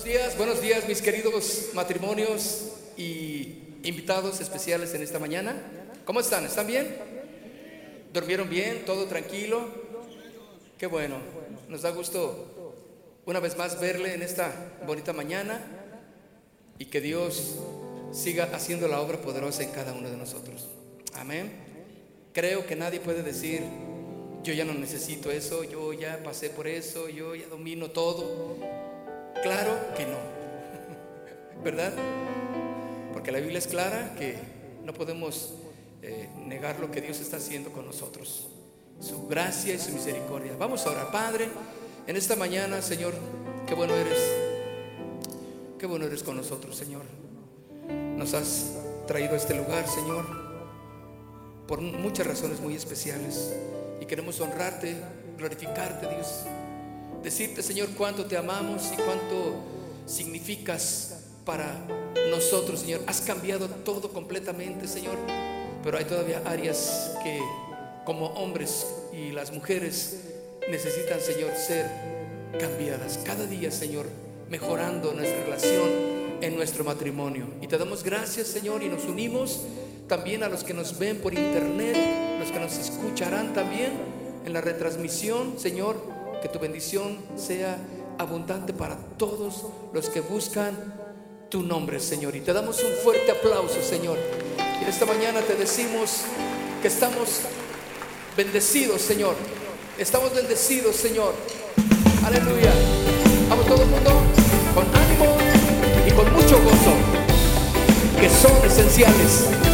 Buenos días, buenos días mis queridos matrimonios y invitados especiales en esta mañana. ¿Cómo están? ¿Están bien? ¿Durmieron bien? ¿Todo tranquilo? Qué bueno. Nos da gusto una vez más verle en esta bonita mañana y que Dios siga haciendo la obra poderosa en cada uno de nosotros. Amén. Creo que nadie puede decir, yo ya no necesito eso, yo ya pasé por eso, yo ya domino todo. Claro que no, ¿verdad? Porque la Biblia es clara que no podemos eh, negar lo que Dios está haciendo con nosotros, su gracia y su misericordia. Vamos a Padre, en esta mañana, Señor, qué bueno eres, qué bueno eres con nosotros, Señor. Nos has traído a este lugar, Señor, por muchas razones muy especiales y queremos honrarte, glorificarte, Dios decirte, Señor, cuánto te amamos y cuánto significas para nosotros, Señor. Has cambiado todo completamente, Señor, pero hay todavía áreas que como hombres y las mujeres necesitan, Señor, ser cambiadas. Cada día, Señor, mejorando nuestra relación en nuestro matrimonio. Y te damos gracias, Señor, y nos unimos también a los que nos ven por internet, los que nos escucharán también en la retransmisión, Señor que tu bendición sea abundante para todos los que buscan tu nombre, Señor. Y te damos un fuerte aplauso, Señor. Y esta mañana te decimos que estamos bendecidos, Señor. Estamos bendecidos, Señor. Aleluya. Vamos todo el mundo con ánimo y con mucho gozo, que son esenciales.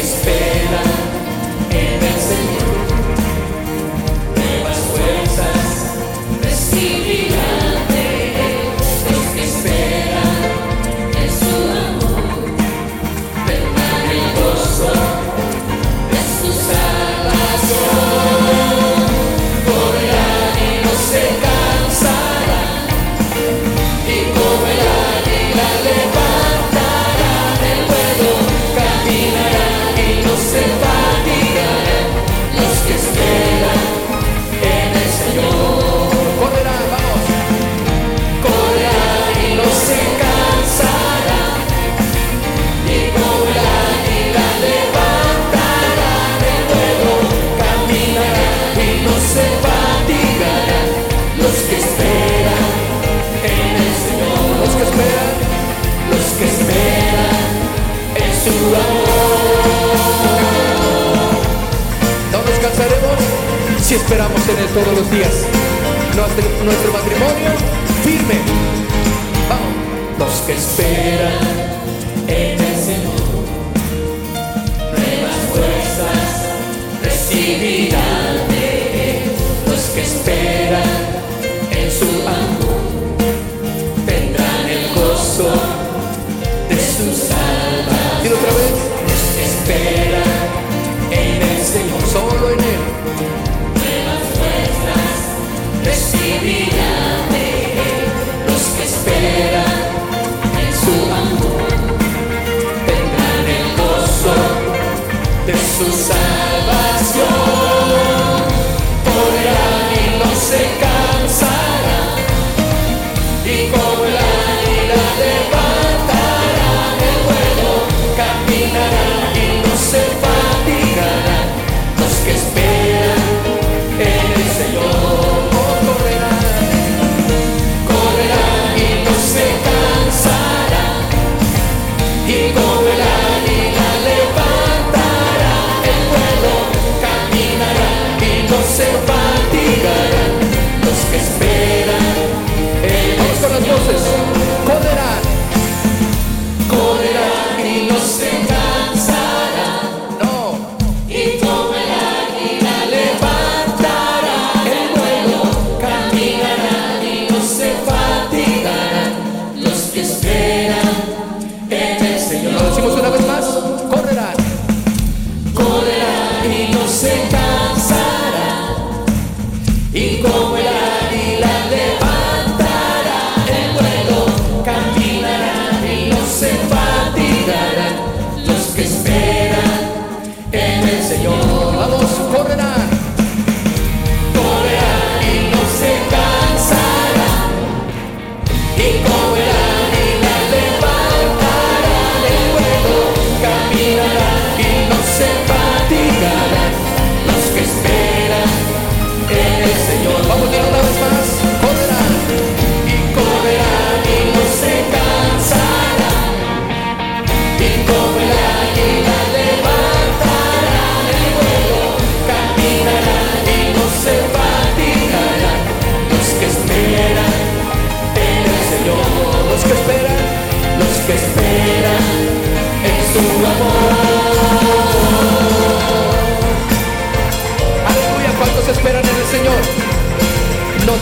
esquecer.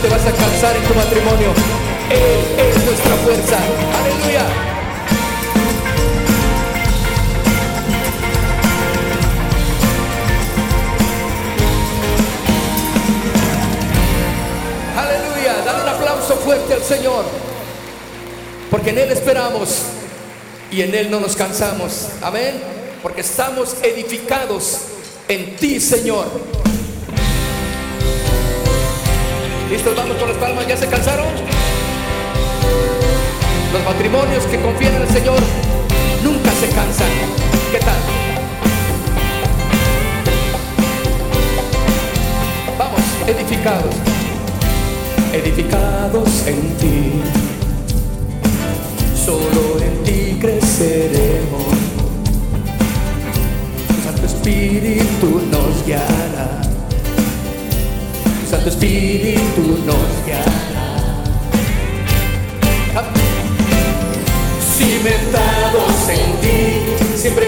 te vas a cansar en tu matrimonio. Él es nuestra fuerza. Aleluya. Aleluya. Dale un aplauso fuerte al Señor. Porque en Él esperamos y en Él no nos cansamos. Amén. Porque estamos edificados en ti, Señor. ¿Listos? Vamos con las palmas, ¿ya se cansaron? Los matrimonios que confían en el Señor nunca se cansan. ¿Qué tal? Vamos, edificados, edificados en ti. Solo en ti creceremos. Pues Santo Espíritu nos guiará Santo Espíritu nos guiará. Cimentados en ti, siempre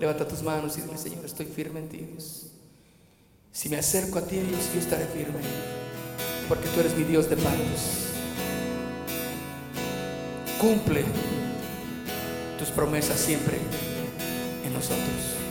levanta tus manos y dile, Señor, estoy firme en ti, Dios. Si me acerco a ti, Dios, yo estaré firme, porque tú eres mi Dios de pactos. Cumple tus promesas siempre en nosotros.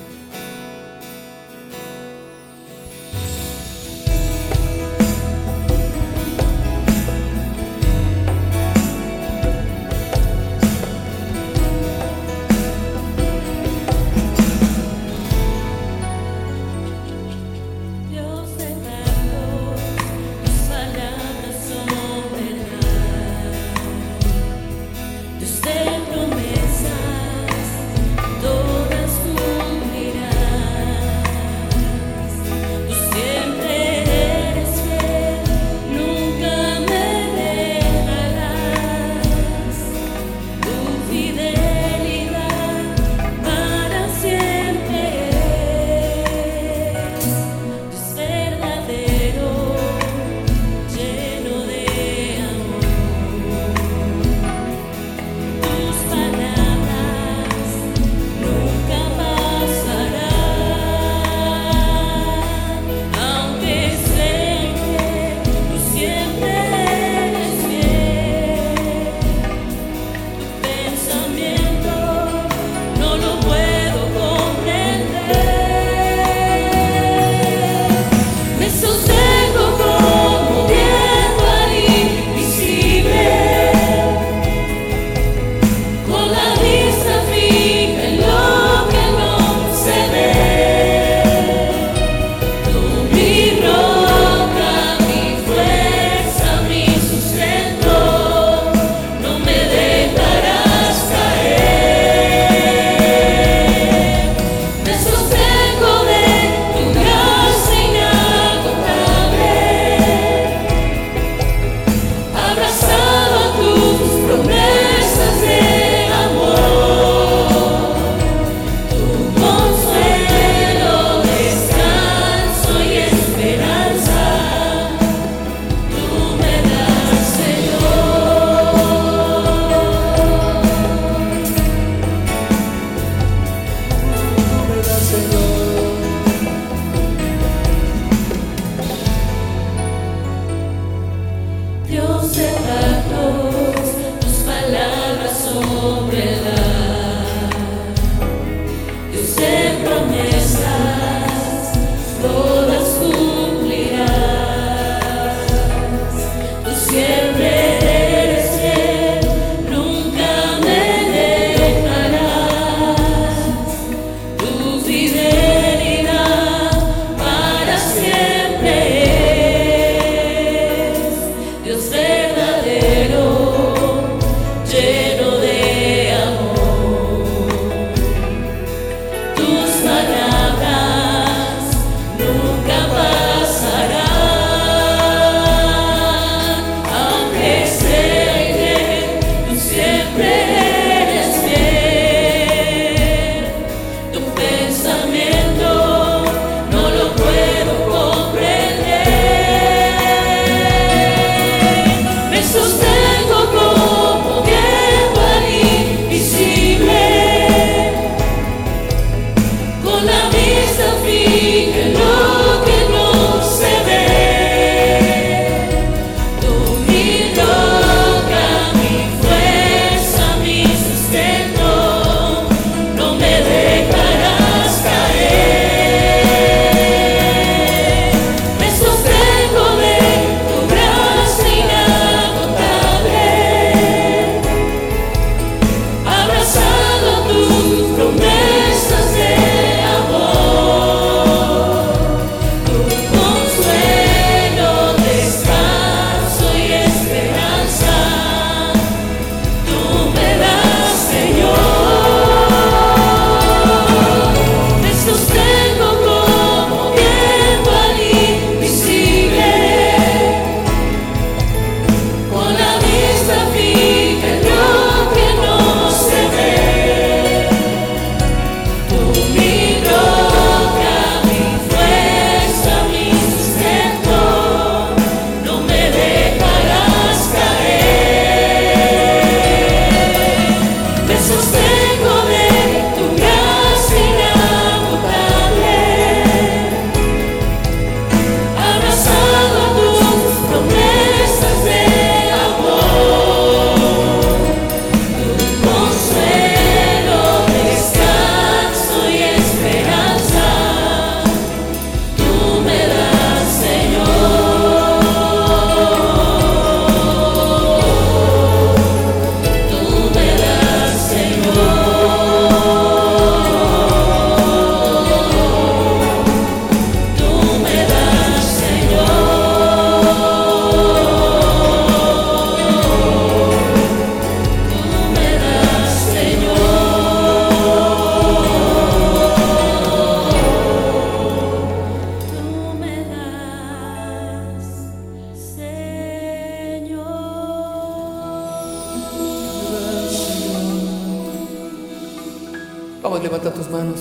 Levanta tus manos.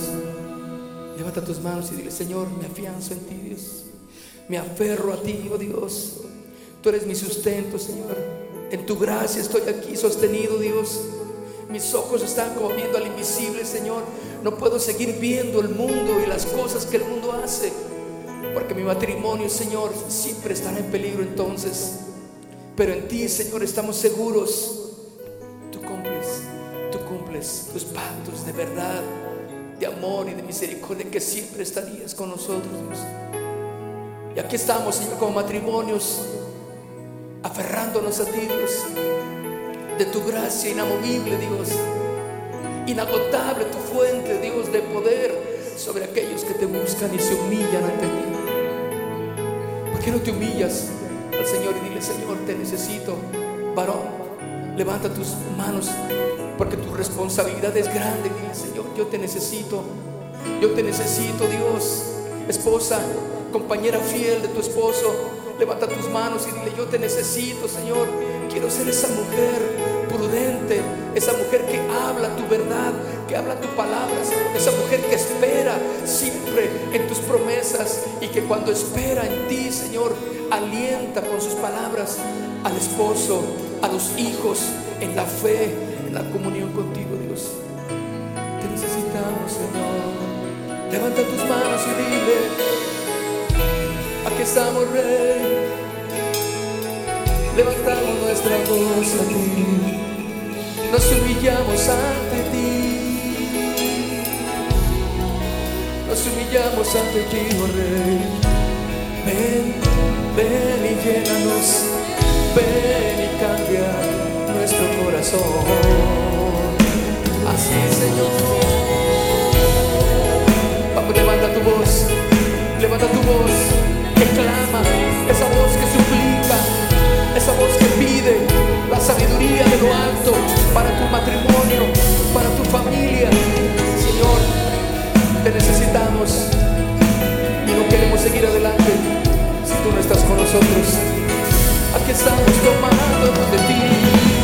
Levanta tus manos y dile, Señor, me afianzo en ti, Dios. Me aferro a ti, oh Dios. Tú eres mi sustento, Señor. En tu gracia estoy aquí sostenido, Dios. Mis ojos están como viendo al invisible, Señor. No puedo seguir viendo el mundo y las cosas que el mundo hace. Porque mi matrimonio, Señor, siempre estará en peligro entonces. Pero en ti, Señor, estamos seguros. Tus pactos de verdad, de amor y de misericordia que siempre estarías con nosotros, Dios. Y aquí estamos, Señor, como matrimonios, aferrándonos a ti, Dios, de tu gracia inamovible, Dios, inagotable tu fuente, Dios, de poder sobre aquellos que te buscan y se humillan ante ti. ¿Por qué no te humillas al Señor y dile, Señor, te necesito, varón? Levanta tus manos porque tu responsabilidad es grande. Dile, Señor, yo te necesito. Yo te necesito, Dios. Esposa, compañera fiel de tu esposo, levanta tus manos y dile, yo te necesito, Señor. Quiero ser esa mujer prudente, esa mujer que habla tu verdad, que habla tu palabra, Señor. Esa mujer que espera siempre en tus promesas y que cuando espera en ti, Señor, alienta con sus palabras al esposo, a los hijos, en la fe, la comunión contigo, Dios. Te necesitamos, Señor. Levanta tus manos y dile, aquí estamos, Rey. Levantamos nuestra voz a ti, nos humillamos ante ti, nos humillamos ante ti, oh Rey. Ven, ven y llénanos, ven y cambia corazón. Así, Señor. Vamos, levanta tu voz, levanta tu voz, que clama, esa voz que suplica, esa voz que pide la sabiduría de lo alto para tu matrimonio, para tu familia. Señor, te necesitamos y no queremos seguir adelante si tú no estás con nosotros. Aquí estamos tomándonos de ti.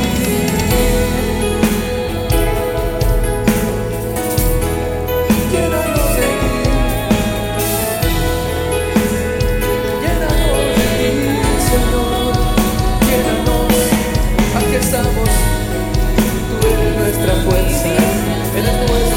Estamos. Tú eres nuestra fuerza. Eres nuestro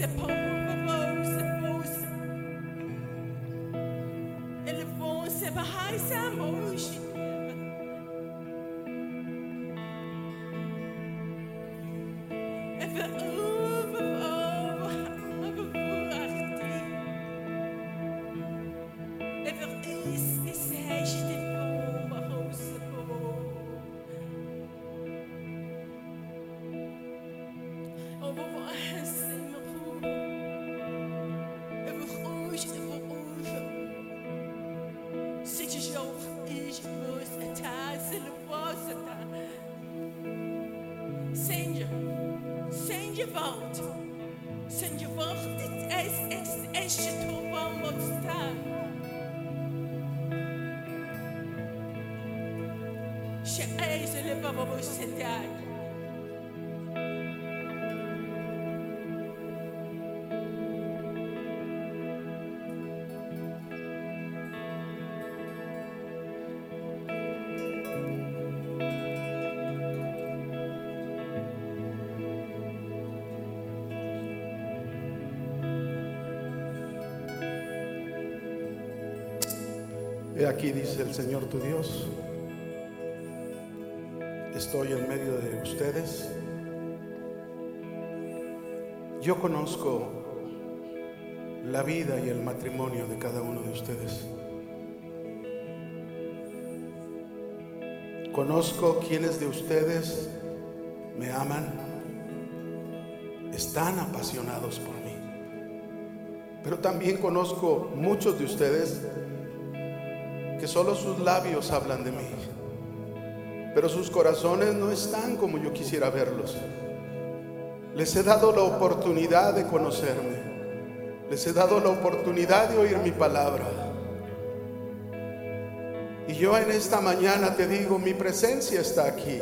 upon aquí, dice el Señor tu Dios, estoy en medio de ustedes. Yo conozco la vida y el matrimonio de cada uno de ustedes. Conozco quienes de ustedes me aman, están apasionados por mí. Pero también conozco muchos de ustedes que solo sus labios hablan de mí, pero sus corazones no están como yo quisiera verlos. Les he dado la oportunidad de conocerme, les he dado la oportunidad de oír mi palabra. Y yo en esta mañana te digo, mi presencia está aquí.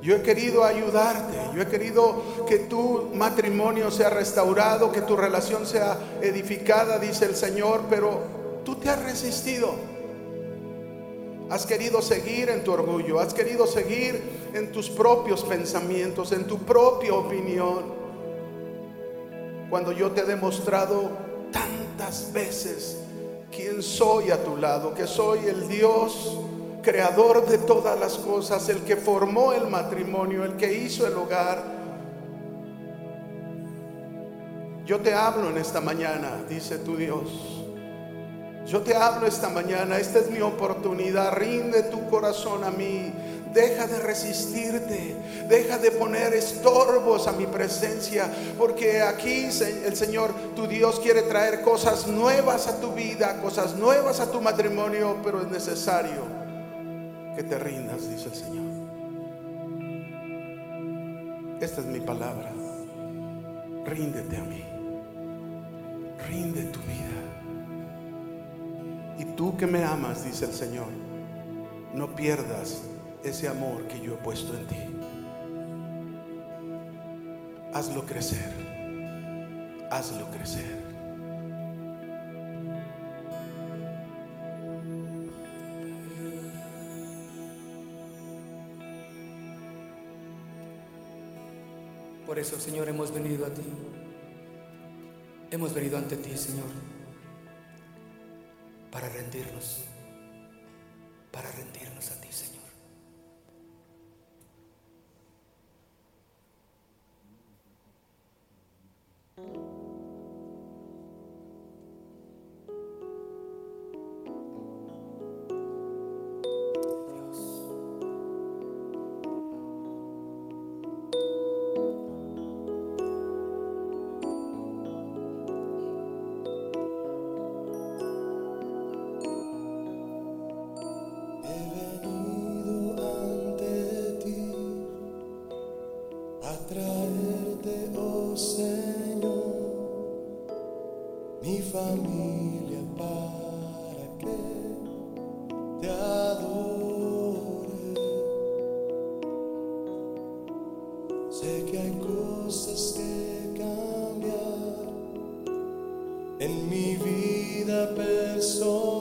Yo he querido ayudarte, yo he querido que tu matrimonio sea restaurado, que tu relación sea edificada, dice el Señor, pero te has resistido. Has querido seguir en tu orgullo, has querido seguir en tus propios pensamientos, en tu propia opinión. Cuando yo te he demostrado tantas veces quién soy a tu lado, que soy el Dios creador de todas las cosas, el que formó el matrimonio, el que hizo el hogar. Yo te hablo en esta mañana, dice tu Dios. Yo te hablo esta mañana, esta es mi oportunidad, rinde tu corazón a mí, deja de resistirte, deja de poner estorbos a mi presencia, porque aquí el Señor, tu Dios, quiere traer cosas nuevas a tu vida, cosas nuevas a tu matrimonio, pero es necesario que te rindas, dice el Señor. Esta es mi palabra, ríndete a mí, rinde tu vida. Y tú que me amas, dice el Señor, no pierdas ese amor que yo he puesto en ti. Hazlo crecer. Hazlo crecer. Por eso, Señor, hemos venido a ti. Hemos venido ante ti, Señor, para rendirnos, para rendirnos a ti, Señor. Cosas que cambiar en mi vida personal.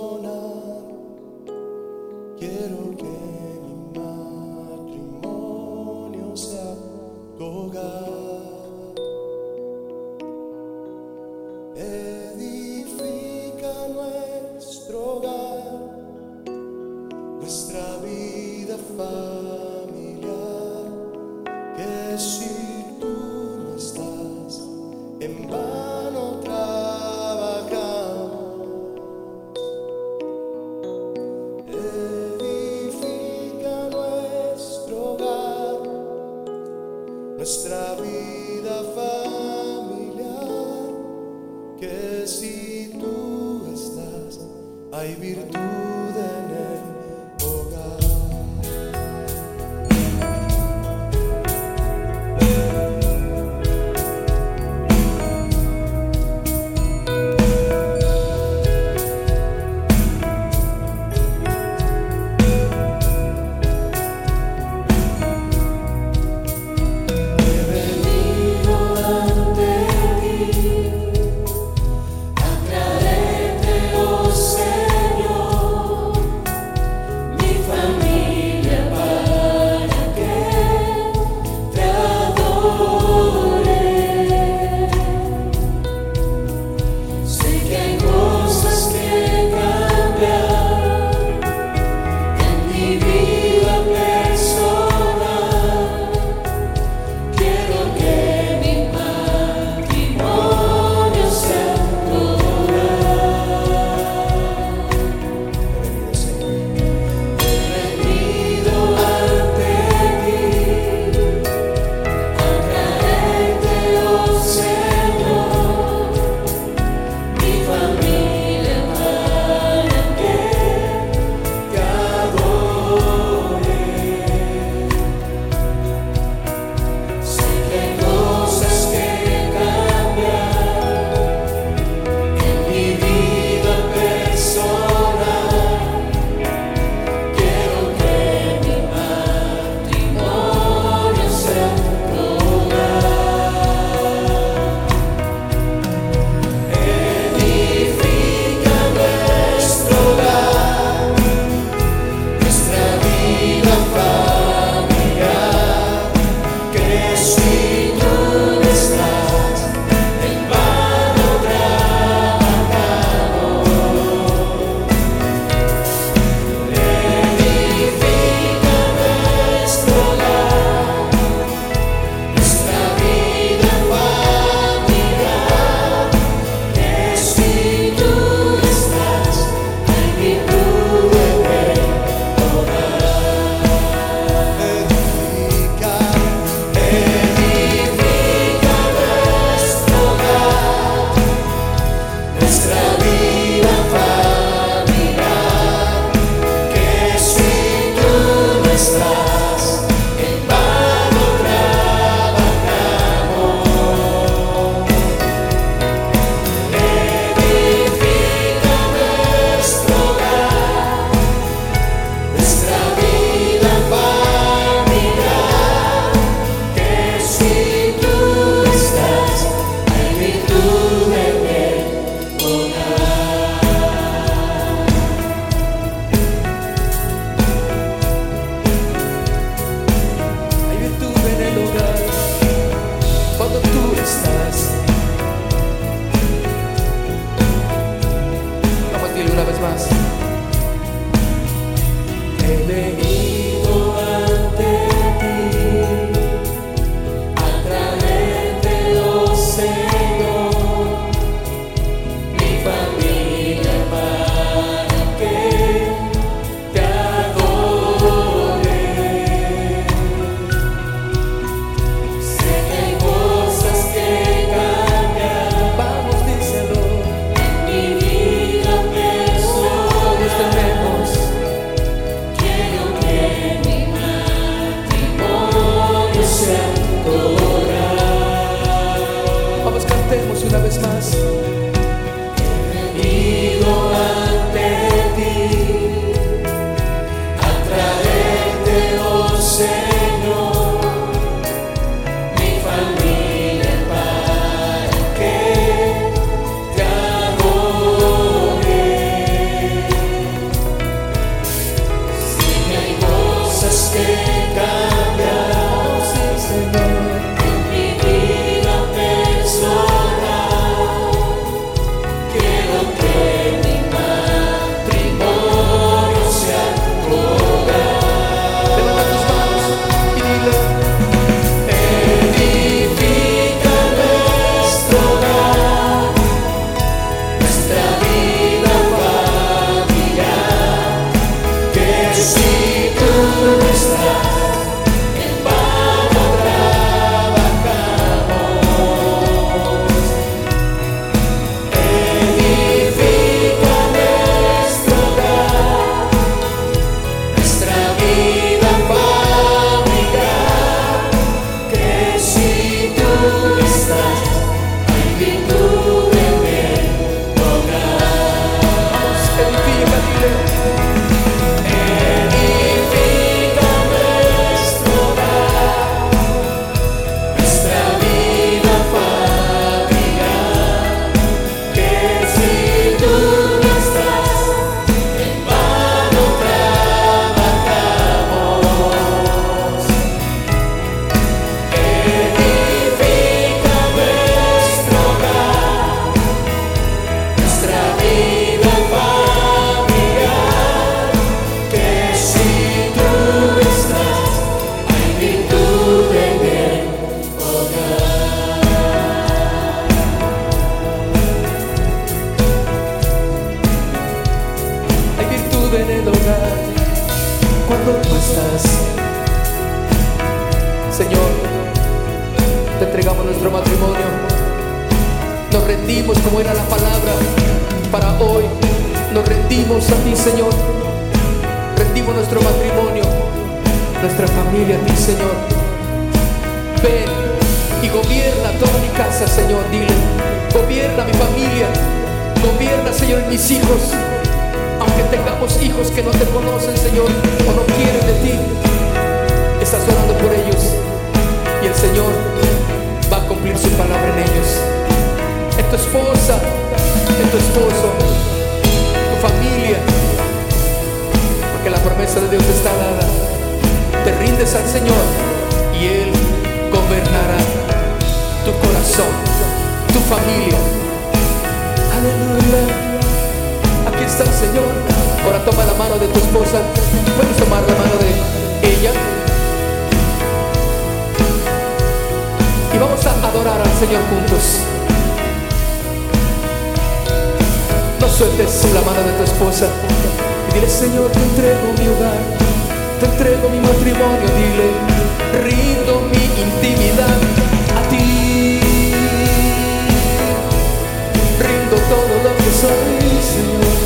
Señor.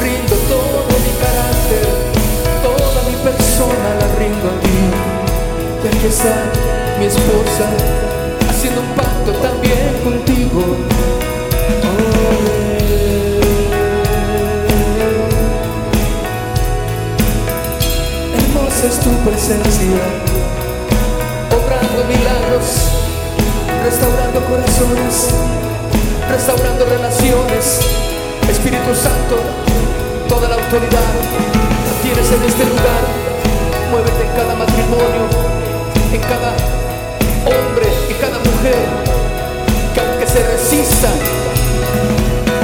Rindo todo mi carácter, toda mi persona la rindo a ti. Y aquí está mi esposa, haciendo un pacto también contigo. Oh. Hermosa es tu presencia, obrando milagros, restaurando corazones restaurando relaciones. Espíritu Santo, toda la autoridad la tienes en este lugar. Muévete en cada matrimonio, en cada hombre, en cada mujer, que aunque se resista,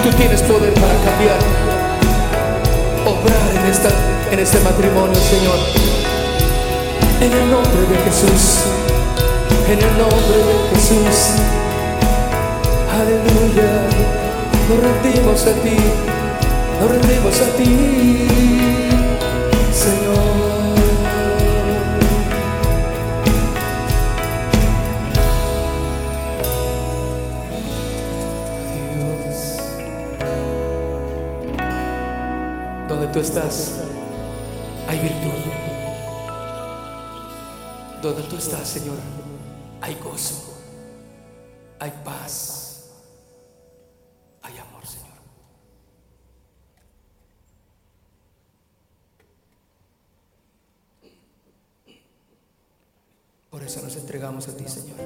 tú tienes poder para cambiar. Obrar en, esta, en este matrimonio, Señor. En el nombre de Jesús. En el nombre de Jesús aleluya, nos rendimos a ti, nos rendimos a ti, Señor. Dios, donde tú estás, hay virtud. Donde tú estás, Señor Por eso nos entregamos a ti, Señor.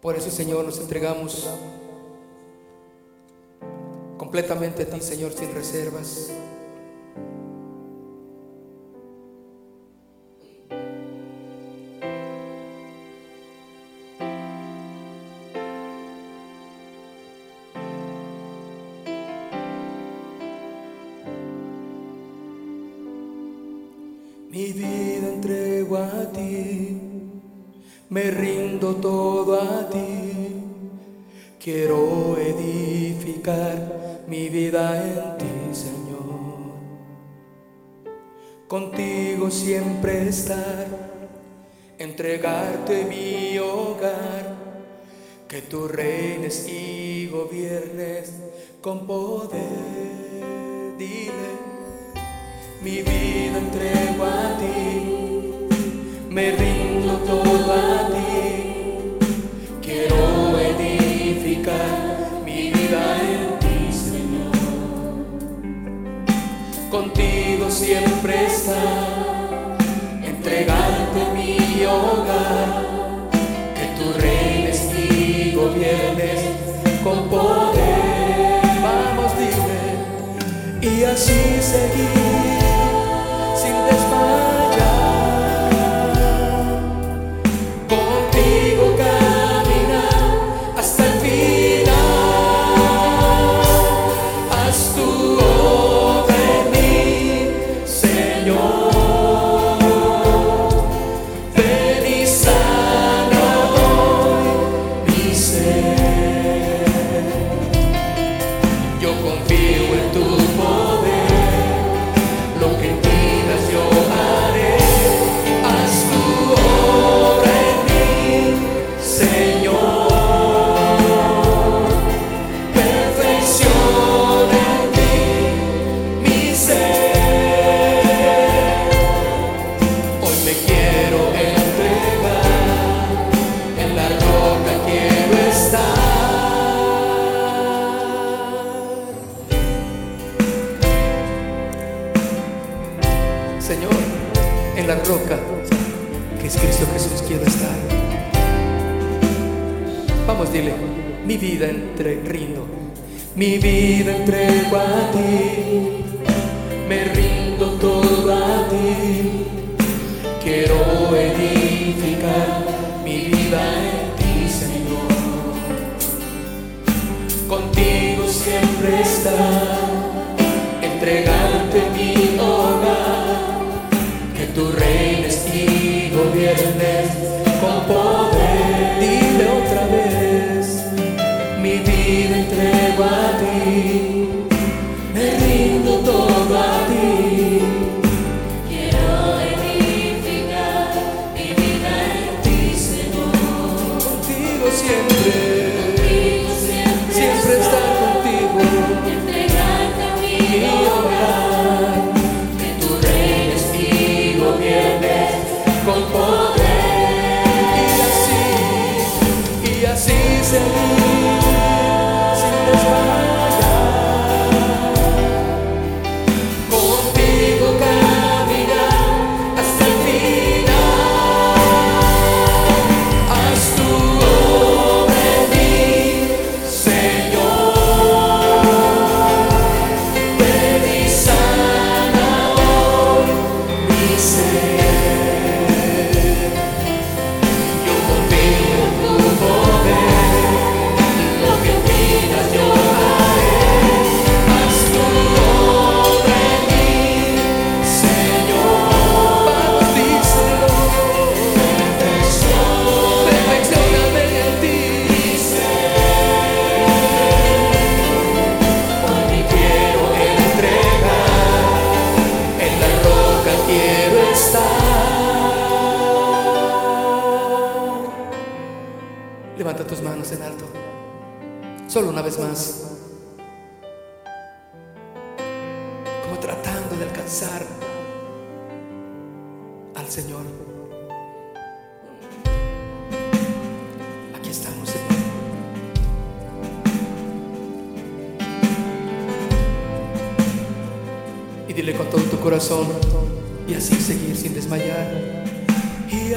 Por eso, Señor, nos entregamos completamente a ti, Señor, sin reservas.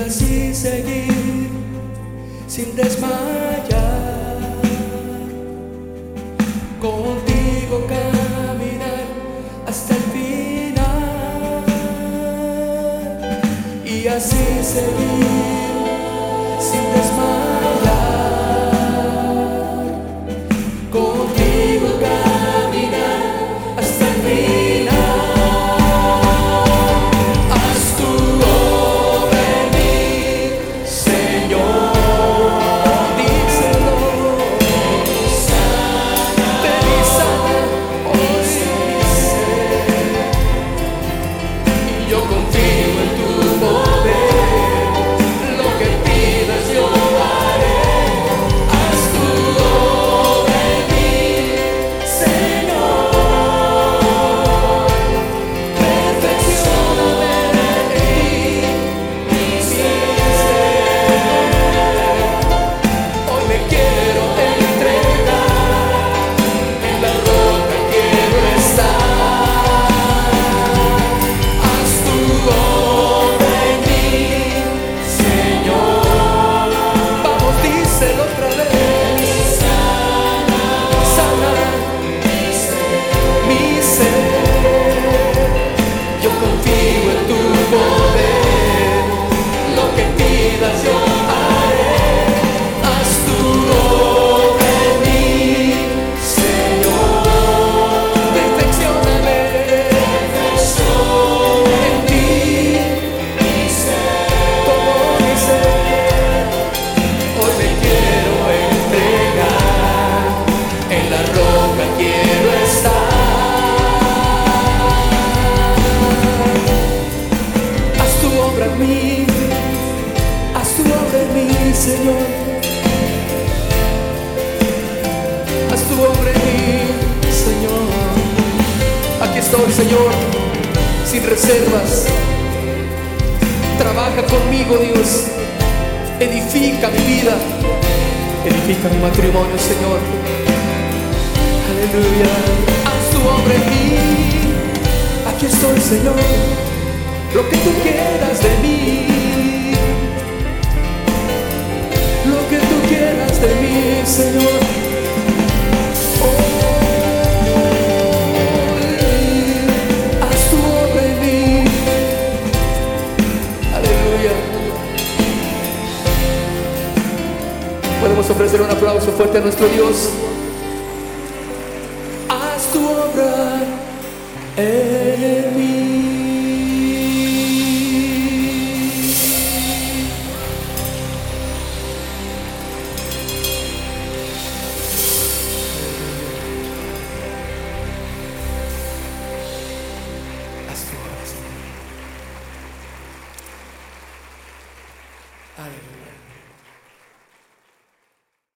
así seguir sin desmayar. Contigo caminar hasta el final y así seguir.